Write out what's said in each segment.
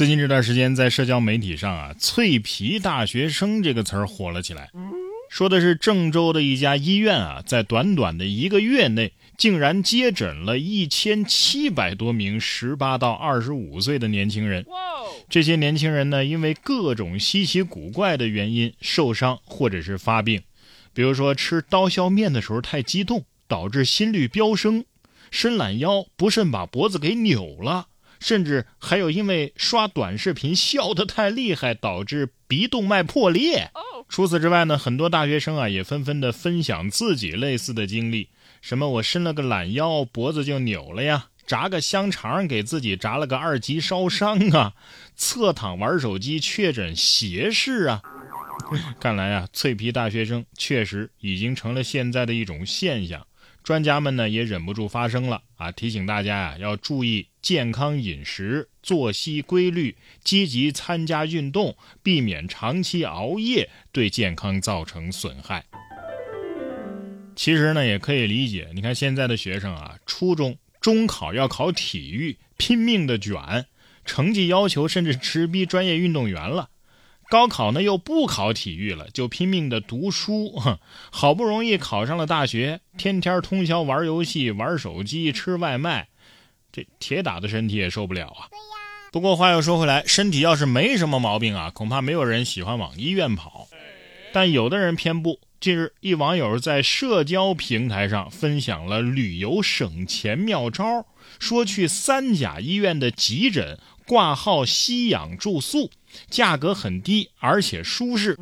最近这段时间，在社交媒体上啊，“脆皮大学生”这个词儿火了起来，说的是郑州的一家医院啊，在短短的一个月内，竟然接诊了一千七百多名十八到二十五岁的年轻人。这些年轻人呢，因为各种稀奇古怪的原因受伤或者是发病，比如说吃刀削面的时候太激动，导致心率飙升；伸懒腰不慎把脖子给扭了。甚至还有因为刷短视频笑得太厉害，导致鼻动脉破裂。除此之外呢，很多大学生啊也纷纷的分享自己类似的经历，什么我伸了个懒腰，脖子就扭了呀；炸个香肠给自己炸了个二级烧伤啊；侧躺玩手机确诊斜视啊。看来啊，脆皮大学生确实已经成了现在的一种现象。专家们呢也忍不住发声了啊，提醒大家呀要注意健康饮食、作息规律，积极参加运动，避免长期熬夜对健康造成损害。其实呢也可以理解，你看现在的学生啊，初中中考要考体育，拼命的卷，成绩要求甚至直逼专业运动员了。高考呢又不考体育了，就拼命的读书，好不容易考上了大学，天天通宵玩游戏、玩手机、吃外卖，这铁打的身体也受不了啊。不过话又说回来，身体要是没什么毛病啊，恐怕没有人喜欢往医院跑。但有的人偏不。近日，一网友在社交平台上分享了旅游省钱妙招，说去三甲医院的急诊挂号、吸氧、住宿。价格很低，而且舒适。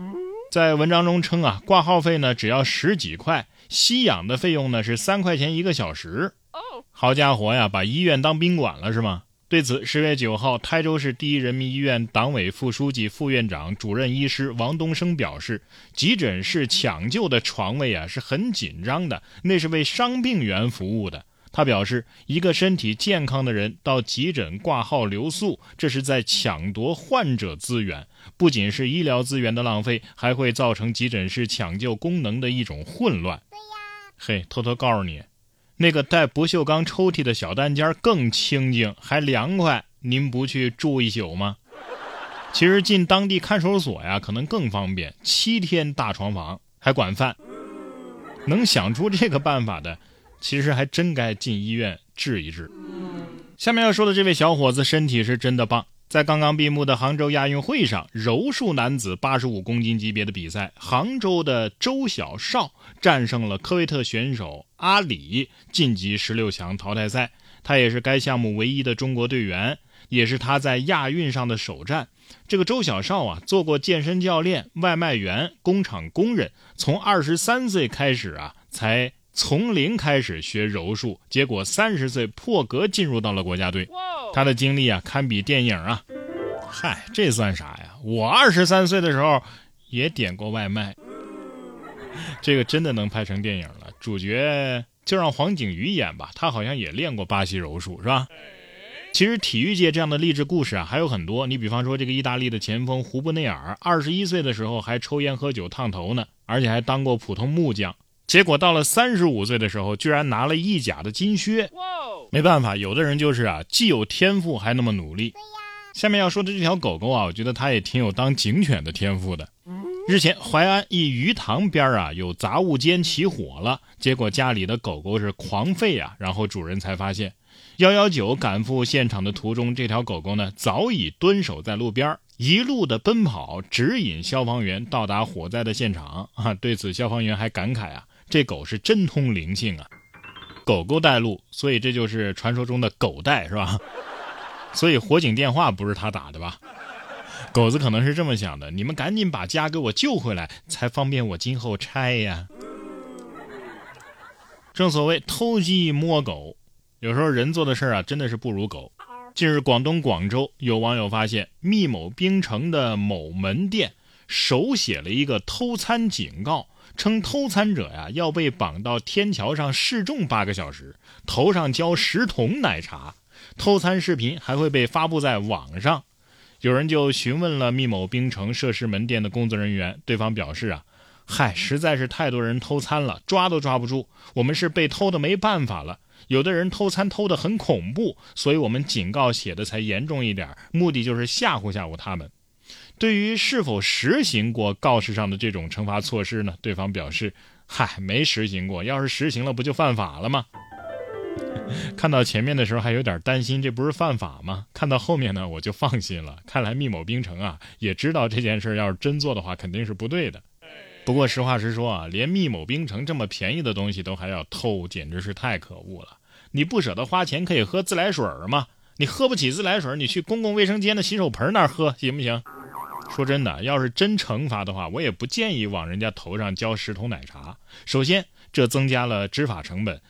在文章中称啊，挂号费呢只要十几块，吸氧的费用呢是三块钱一个小时。好家伙呀，把医院当宾馆了是吗？对此，十月九号，台州市第一人民医院党委副书记、副院长、主任医师王东升表示，急诊室抢救的床位啊是很紧张的，那是为伤病员服务的。他表示，一个身体健康的人到急诊挂号留宿，这是在抢夺患者资源，不仅是医疗资源的浪费，还会造成急诊室抢救功能的一种混乱。对呀，嘿，偷偷告诉你，那个带不锈钢抽屉的小单间更清静，还凉快，您不去住一宿吗？其实进当地看守所呀，可能更方便，七天大床房还管饭。能想出这个办法的。其实还真该进医院治一治。下面要说的这位小伙子身体是真的棒，在刚刚闭幕的杭州亚运会上，柔术男子八十五公斤级别的比赛，杭州的周小邵战胜了科威特选手阿里，晋级十六强淘汰赛。他也是该项目唯一的中国队员，也是他在亚运上的首战。这个周小邵啊，做过健身教练、外卖员、工厂工人，从二十三岁开始啊，才。从零开始学柔术，结果三十岁破格进入到了国家队。他的经历啊，堪比电影啊！嗨，这算啥呀？我二十三岁的时候也点过外卖。这个真的能拍成电影了，主角就让黄景瑜演吧，他好像也练过巴西柔术，是吧？其实体育界这样的励志故事啊还有很多。你比方说这个意大利的前锋胡布内尔，二十一岁的时候还抽烟喝酒烫头呢，而且还当过普通木匠。结果到了三十五岁的时候，居然拿了意甲的金靴。没办法，有的人就是啊，既有天赋还那么努力。下面要说的这条狗狗啊，我觉得它也挺有当警犬的天赋的。日前，淮安一鱼塘边啊有杂物间起火了，结果家里的狗狗是狂吠啊，然后主人才发现。幺幺九赶赴现场的途中，这条狗狗呢早已蹲守在路边，一路的奔跑，指引消防员到达火灾的现场啊。对此，消防员还感慨啊。这狗是真通灵性啊，狗狗带路，所以这就是传说中的狗带是吧？所以火警电话不是他打的吧？狗子可能是这么想的：你们赶紧把家给我救回来，才方便我今后拆呀。正所谓偷鸡摸狗，有时候人做的事儿啊，真的是不如狗。近日，广东广州有网友发现，密某冰城的某门店手写了一个偷餐警告。称偷餐者呀要被绑到天桥上示众八个小时，头上浇十桶奶茶，偷餐视频还会被发布在网上。有人就询问了密某冰城涉事门店的工作人员，对方表示啊，嗨，实在是太多人偷餐了，抓都抓不住，我们是被偷的没办法了。有的人偷餐偷得很恐怖，所以我们警告写的才严重一点，目的就是吓唬吓唬他们。对于是否实行过告示上的这种惩罚措施呢？对方表示：“嗨，没实行过，要是实行了，不就犯法了吗？”看到前面的时候还有点担心，这不是犯法吗？看到后面呢，我就放心了。看来密某冰城啊，也知道这件事要是真做的话，肯定是不对的。不过实话实说啊，连密某冰城这么便宜的东西都还要偷，简直是太可恶了。你不舍得花钱，可以喝自来水吗？你喝不起自来水，你去公共卫生间的洗手盆那儿喝行不行？说真的，要是真惩罚的话，我也不建议往人家头上浇十桶奶茶。首先，这增加了执法成本。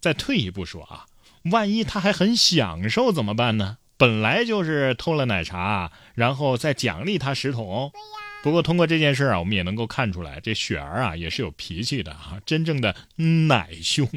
再退一步说啊，万一他还很享受怎么办呢？本来就是偷了奶茶，然后再奖励他十桶。不过通过这件事啊，我们也能够看出来，这雪儿啊也是有脾气的啊，真正的奶凶。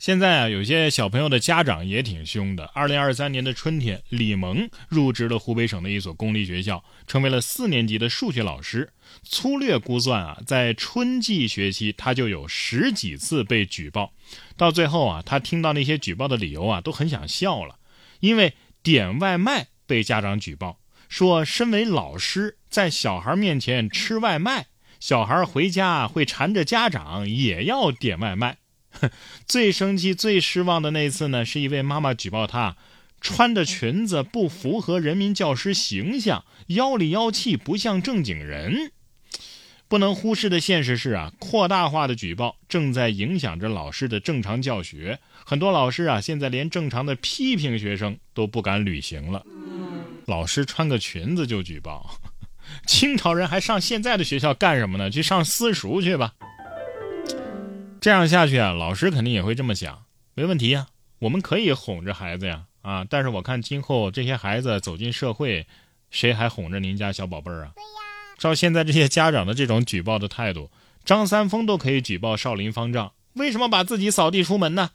现在啊，有些小朋友的家长也挺凶的。二零二三年的春天，李萌入职了湖北省的一所公立学校，成为了四年级的数学老师。粗略估算啊，在春季学期，他就有十几次被举报。到最后啊，他听到那些举报的理由啊，都很想笑了。因为点外卖被家长举报，说身为老师在小孩面前吃外卖，小孩回家会缠着家长也要点外卖。最生气、最失望的那次呢，是一位妈妈举报她穿的裙子不符合人民教师形象，妖里妖气，不像正经人。不能忽视的现实是啊，扩大化的举报正在影响着老师的正常教学。很多老师啊，现在连正常的批评学生都不敢履行了。老师穿个裙子就举报，清朝人还上现在的学校干什么呢？去上私塾去吧。这样下去啊，老师肯定也会这么想。没问题呀，我们可以哄着孩子呀，啊！但是我看今后这些孩子走进社会，谁还哄着您家小宝贝儿啊？对呀。照现在这些家长的这种举报的态度，张三丰都可以举报少林方丈，为什么把自己扫地出门呢？